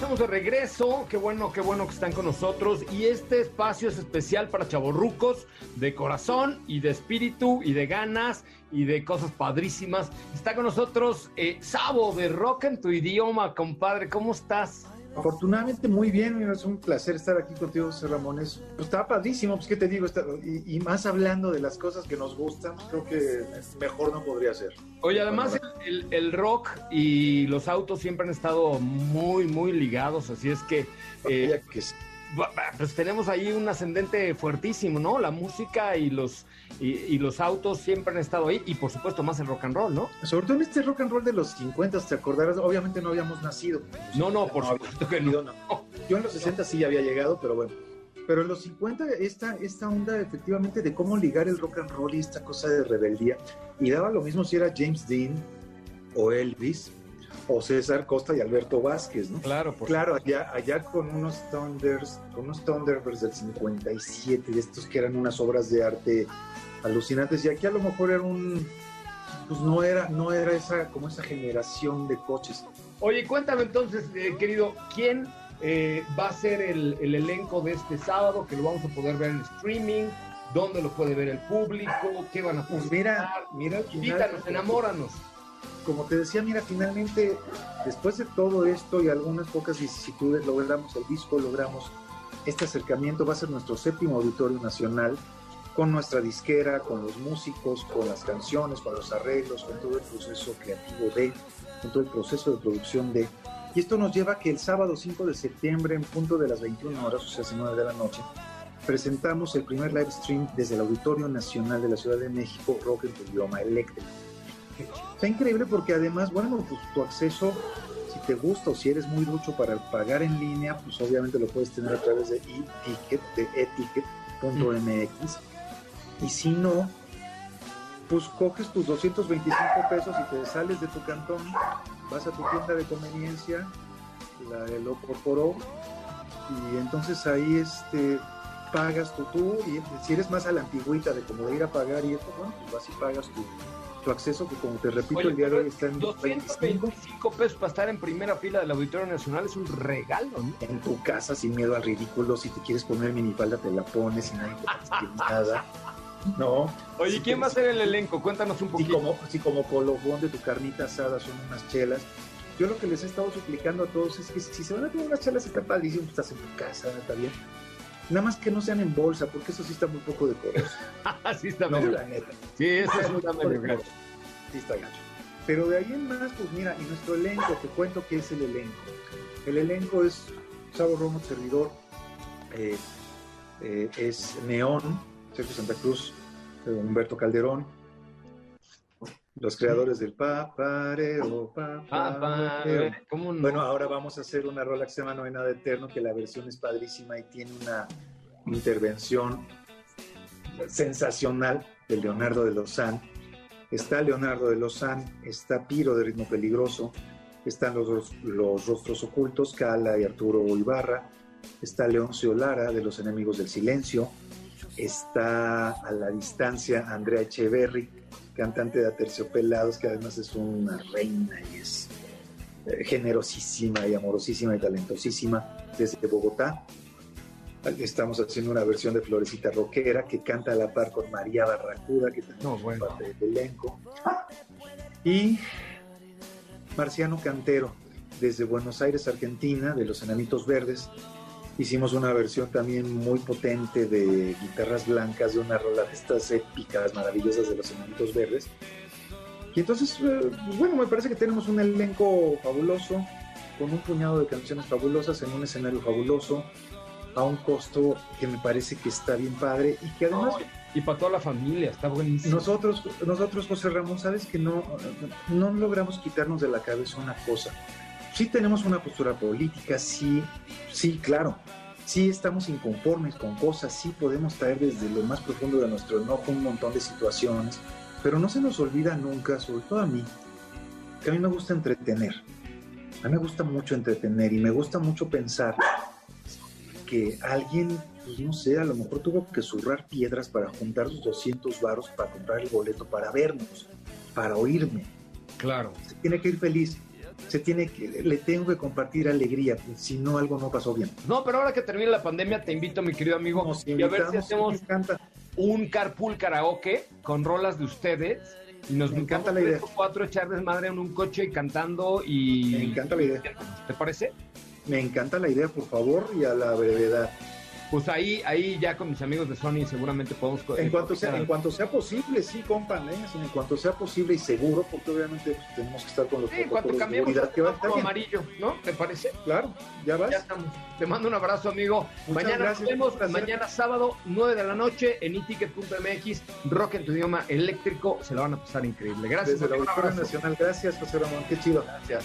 Estamos de regreso. Qué bueno, qué bueno que están con nosotros. Y este espacio es especial para chavorrucos de corazón y de espíritu y de ganas y de cosas padrísimas. Está con nosotros eh, Sabo de Rock en tu idioma, compadre. ¿Cómo estás? Afortunadamente muy bien, es un placer estar aquí contigo, José Ramón. Es, pues, está padrísimo, pues qué te digo, Está- y, y más hablando de las cosas que nos gustan, creo que mejor no podría ser. Oye, además el, rock y los autos siempre han estado muy, muy ligados, así es que, eh, pues tenemos ahí un ascendente fuertísimo, ¿no? La música y los y, y los autos siempre han estado ahí y por supuesto más el rock and roll, ¿no? Sobre todo en este rock and roll de los 50, ¿te acordarás? Obviamente no habíamos nacido. No, no, por supuesto que no. Yo en los 60 sí había llegado, pero bueno. Pero en los 50, esta, esta onda efectivamente de cómo ligar el rock and roll y esta cosa de rebeldía, y daba lo mismo si era James Dean o Elvis o César Costa y Alberto Vázquez, ¿no? Claro, por Claro, allá, allá con unos Thunders, con unos Thunderbirds del 57, de estos que eran unas obras de arte alucinantes, y aquí a lo mejor era un, pues no era, no era esa, como esa generación de coches. Oye, cuéntame entonces, eh, querido, ¿quién eh, va a ser el, el elenco de este sábado que lo vamos a poder ver en streaming? ¿Dónde lo puede ver el público? ¿Qué van a Pues presentar? mira, mira, final- Invítanos, enamóranos. Como te decía, mira, finalmente, después de todo esto y algunas pocas vicisitudes, logramos el disco, logramos este acercamiento, va a ser nuestro séptimo auditorio nacional, con nuestra disquera, con los músicos, con las canciones, con los arreglos, con todo el proceso creativo de, con todo el proceso de producción de, Y esto nos lleva a que el sábado 5 de septiembre, en punto de las 21 horas, o sea, 9 de la noche, presentamos el primer live stream desde el Auditorio Nacional de la Ciudad de México, Rock en tu idioma eléctrico. Está increíble porque además, bueno, pues tu acceso, si te gusta o si eres muy ducho para pagar en línea, pues obviamente lo puedes tener a través de e-ticket, de eticket.mx. Y si no, pues coges tus 225 pesos y te sales de tu cantón, vas a tu tienda de conveniencia, la de lo corporó, y entonces ahí este pagas tú, tú y si eres más a la antigüita de como de ir a pagar y esto, bueno, pues vas y pagas tu, tu acceso, que como te repito, Oye, el día de pero hoy está en 225 pesos para estar en primera fila del Auditorio Nacional es un regalo, ¿no? en tu casa sin miedo al ridículo. Si te quieres poner minifalda, te la pones y nadie te nada. No. Oye, Si ¿quién te- va a ser el elenco? Cuéntanos un Si poquito. como, si como colofón de tu carnita asada son unas chelas. Yo lo que les he estado suplicando a todos es que si se van a tomar unas chelas, está padrísimo, estás en tu casa, está bien. Nada más que no sean en bolsa, porque eso sí está muy poco decoroso. Así está No, medio la neta. Sí, eso Está es muy medio. Sí está gacho. Pero de ahí en más, pues mira, y nuestro elenco, te cuento qué es el elenco. El elenco es Sabo Romo, servidor, eh, eh, es Neón, Sergio Santa Cruz, Humberto Calderón, los creadores del Papareo, Papareo. ¿Cómo no? Bueno, ahora vamos a hacer una rola que se llama No hay nada eterno, que la versión es padrísima y tiene una intervención sensacional de Leonardo de Lozán. Está Leonardo de Lozán, está Piro de Ritmo Peligroso, están los, los Rostros Ocultos, Cala y Arturo Ibarra, está Leoncio Lara de Los Enemigos del Silencio, está a la distancia Andrea Echeverry, cantante de Aterciopelados, que además es una reina y es eh, generosísima y amorosísima y talentosísima desde Bogotá. Estamos haciendo una versión de Florecita Roquera que canta a la par con María Barracuda, que también es parte del elenco. Y Marciano Cantero, desde Buenos Aires, Argentina, de Los Enanitos Verdes. Hicimos una versión también muy potente de guitarras blancas de una rola de estas épicas, maravillosas de Los Enanitos Verdes. Y entonces, eh, pues bueno, me parece que tenemos un elenco fabuloso, con un puñado de canciones fabulosas en un escenario fabuloso, a un costo que me parece que está bien padre y que además... y para toda la familia, está buenísimo. Nosotros, nosotros José Ramón, sabes que no, no logramos quitarnos de la cabeza una cosa. Sí tenemos una postura política, sí, sí, claro. Sí estamos inconformes con cosas, sí podemos traer desde lo más profundo de nuestro enojo un montón de situaciones, pero no se nos olvida nunca, sobre todo a mí, que a mí me gusta entretener. A mí me gusta mucho entretener y me gusta mucho pensar que alguien, pues no sé, a lo mejor tuvo que zurrar piedras para juntar sus 200 varos para comprar el boleto, para vernos, para oírme. Claro. Se tiene que ir feliz, se tiene que, le tengo que compartir alegría, si no algo no pasó bien. No, pero ahora que termine la pandemia, te invito, mi querido amigo, y a ver si hacemos un carpool karaoke con rolas de ustedes. Y nos Me encanta la idea. cuatro, echar desmadre en un coche y cantando y... Me encanta la idea. ¿Te parece? Me encanta la idea, por favor, y a la brevedad. Pues ahí, ahí ya con mis amigos de Sony seguramente podemos... En cuanto, sea, en cuanto sea posible, sí, compa, ¿eh? en cuanto sea posible y seguro, porque obviamente pues, tenemos que estar con los Sí, en cuanto protocolos de seguridad, que va a estar amarillo, ¿no? ¿Te parece? Claro, ya vas. Ya estamos. Te mando un abrazo, amigo. Muchas mañana gracias, nos vemos. Mañana sábado, 9 de la noche, en eticket.mx, rock en tu idioma eléctrico. Se lo van a pasar increíble. Gracias. Desde la. Nacional. Gracias, José Ramón. Qué chido. Gracias.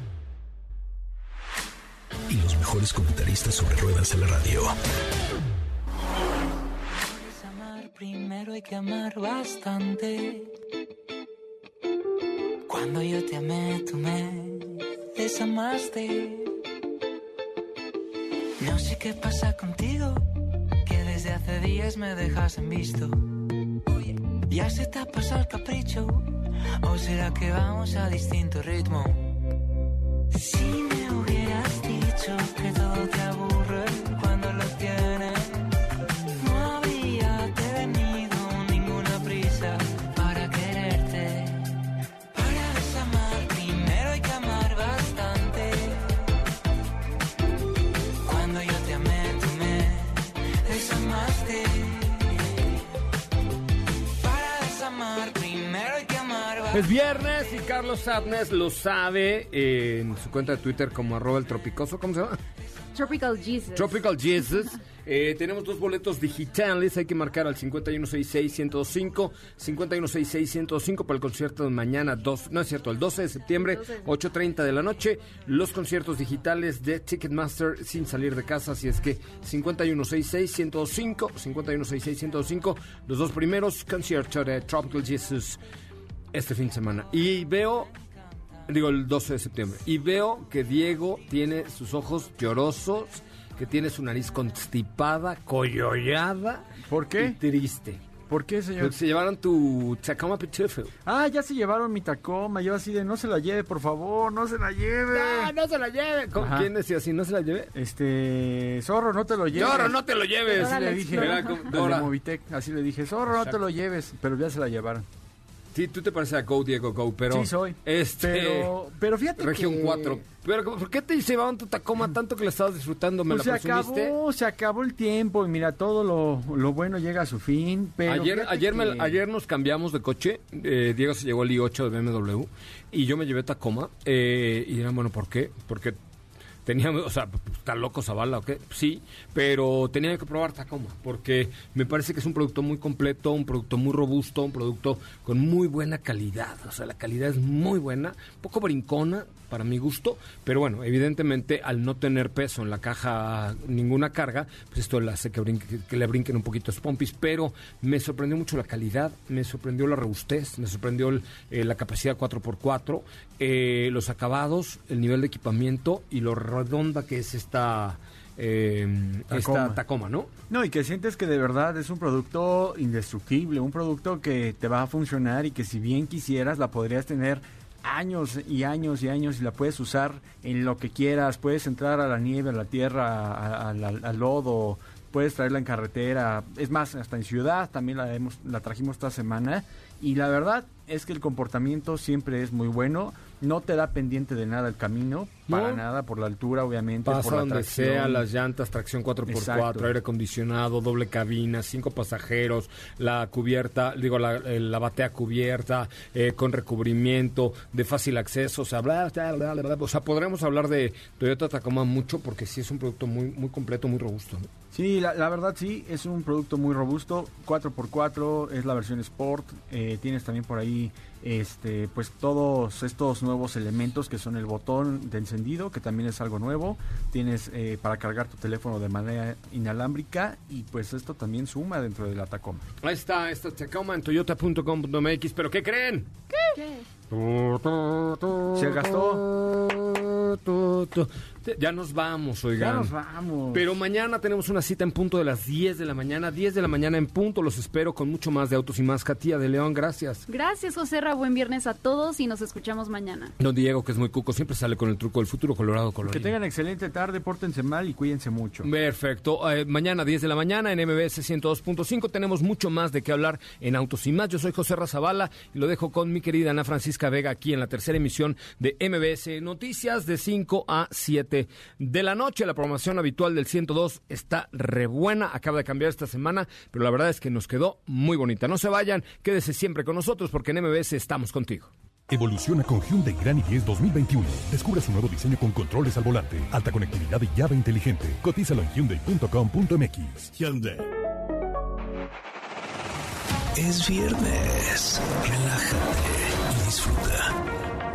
Mejores comentaristas sobre ruedas de la radio. Amar, primero hay que amar bastante. Cuando yo te amé, tú me desamaste. No sé qué pasa contigo, que desde hace días me dejas en visto. Ya se te ha pasado el capricho, o será que vamos a distinto ritmo. Si me hubieras dicho que todo te aburre cuando Es viernes y Carlos Sadness lo sabe eh, en su cuenta de Twitter como arroba el tropicoso. ¿Cómo se llama? Tropical Jesus. Tropical Jesus. Eh, tenemos dos boletos digitales. Hay que marcar al 5166-105, 5166-105 para el concierto de mañana, dos, no es cierto, el 12 de septiembre, 8.30 de la noche. Los conciertos digitales de Ticketmaster sin salir de casa. Así es que 5166-105, 5166-105, los dos primeros conciertos de Tropical Jesus este fin de semana. Y veo digo el 12 de septiembre. Y veo que Diego tiene sus ojos llorosos, que tiene su nariz constipada, coyollada. ¿Por qué? Y triste. ¿Por qué, señor? Porque se llevaron tu Tacoma Pitufo. Ah, ya se llevaron mi Tacoma. Yo así de, no se la lleve, por favor, no se la lleve. No, no se la lleve. ¿Con Ajá. quién decía así? ¿No se la lleve? Este, Zorro, no te lo lleves. Zorro, no te lo lleves. Así le dije, de Dora. Movitec, así le dije, Zorro, no te lo lleves, pero ya se la llevaron. Sí, tú te pareces a Go Diego Go, pero... Sí, soy. Este... Pero, pero fíjate Región que... 4. Pero, ¿por qué te llevaban tu Tacoma tanto que la estabas disfrutando? ¿Me Pues la se presumiste? acabó, se acabó el tiempo y mira, todo lo, lo bueno llega a su fin, pero... ayer, ayer, me- ayer nos cambiamos de coche. eh, Diego se llevó el i8 de BMW y yo me llevé Tacoma. eh, y dirán, bueno, ¿por qué? Porque teníamos, o sea, está loco Zavala o qué, sí, pero tenía que probar Tacoma porque me parece que es un producto muy completo, un producto muy robusto, un producto con muy buena calidad. O sea, la calidad es muy buena, poco brincona para mi gusto, pero bueno, evidentemente al no tener peso en la caja, ninguna carga, pues esto le hace que, brinque- que le brinquen un poquito los pompis, pero me sorprendió mucho la calidad, me sorprendió la robustez, me sorprendió el- eh, la capacidad 4x4, eh, los acabados, el nivel de equipamiento y lo redonda que es esta, eh, Tacoma. esta Tacoma, ¿no? No, y que sientes que de verdad es un producto indestructible, un producto que te va a funcionar y que si bien quisieras la podrías tener años y años y años y la puedes usar en lo que quieras, puedes entrar a la nieve, a la tierra, al lodo, puedes traerla en carretera, es más, hasta en ciudad también la, hemos, la trajimos esta semana. Y la verdad es que el comportamiento siempre es muy bueno, no te da pendiente de nada el camino, para nada, por la altura obviamente, Pasa por la donde tracción. sea, las llantas, tracción 4x4, Exacto. aire acondicionado, doble cabina, cinco pasajeros, la cubierta, digo, la, eh, la batea cubierta, eh, con recubrimiento, de fácil acceso, o sea, bla, bla, bla, bla, bla. o sea, podremos hablar de Toyota Tacoma mucho porque sí es un producto muy, muy completo, muy robusto. ¿no? Sí, la, la verdad sí, es un producto muy robusto, 4x4, es la versión Sport, eh, tienes también por ahí este pues todos estos nuevos elementos que son el botón de encendido, que también es algo nuevo, tienes eh, para cargar tu teléfono de manera inalámbrica y pues esto también suma dentro de la Tacoma. Ahí está, esta Tacoma en toyota.com.mx, pero ¿qué creen? ¿Qué? Se gastó. Ya nos vamos, oigan. Ya nos vamos. Pero mañana tenemos una cita en punto de las 10 de la mañana. 10 de la mañana en punto. Los espero con mucho más de Autos y Más. Catía de León, gracias. Gracias, José Ra. Buen viernes a todos y nos escuchamos mañana. Don Diego, que es muy cuco, siempre sale con el truco del futuro colorado Que colorido. tengan excelente tarde, pórtense mal y cuídense mucho. Perfecto. Eh, mañana 10 de la mañana en MBS 102.5 tenemos mucho más de qué hablar en Autos y Más. Yo soy José Razabala y lo dejo con mi querida Ana Francisca Vega aquí en la tercera emisión de MBS Noticias de 5 a 7 de la noche. La programación habitual del 102 está re buena. Acaba de cambiar esta semana, pero la verdad es que nos quedó muy bonita. No se vayan, quédese siempre con nosotros porque en MBS estamos contigo. Evoluciona con Hyundai Grand i10 2021. Descubre su nuevo diseño con controles al volante, alta conectividad y llave inteligente. Cotízalo en hyundai.com.mx. Hyundai. Es viernes. Relájate y disfruta.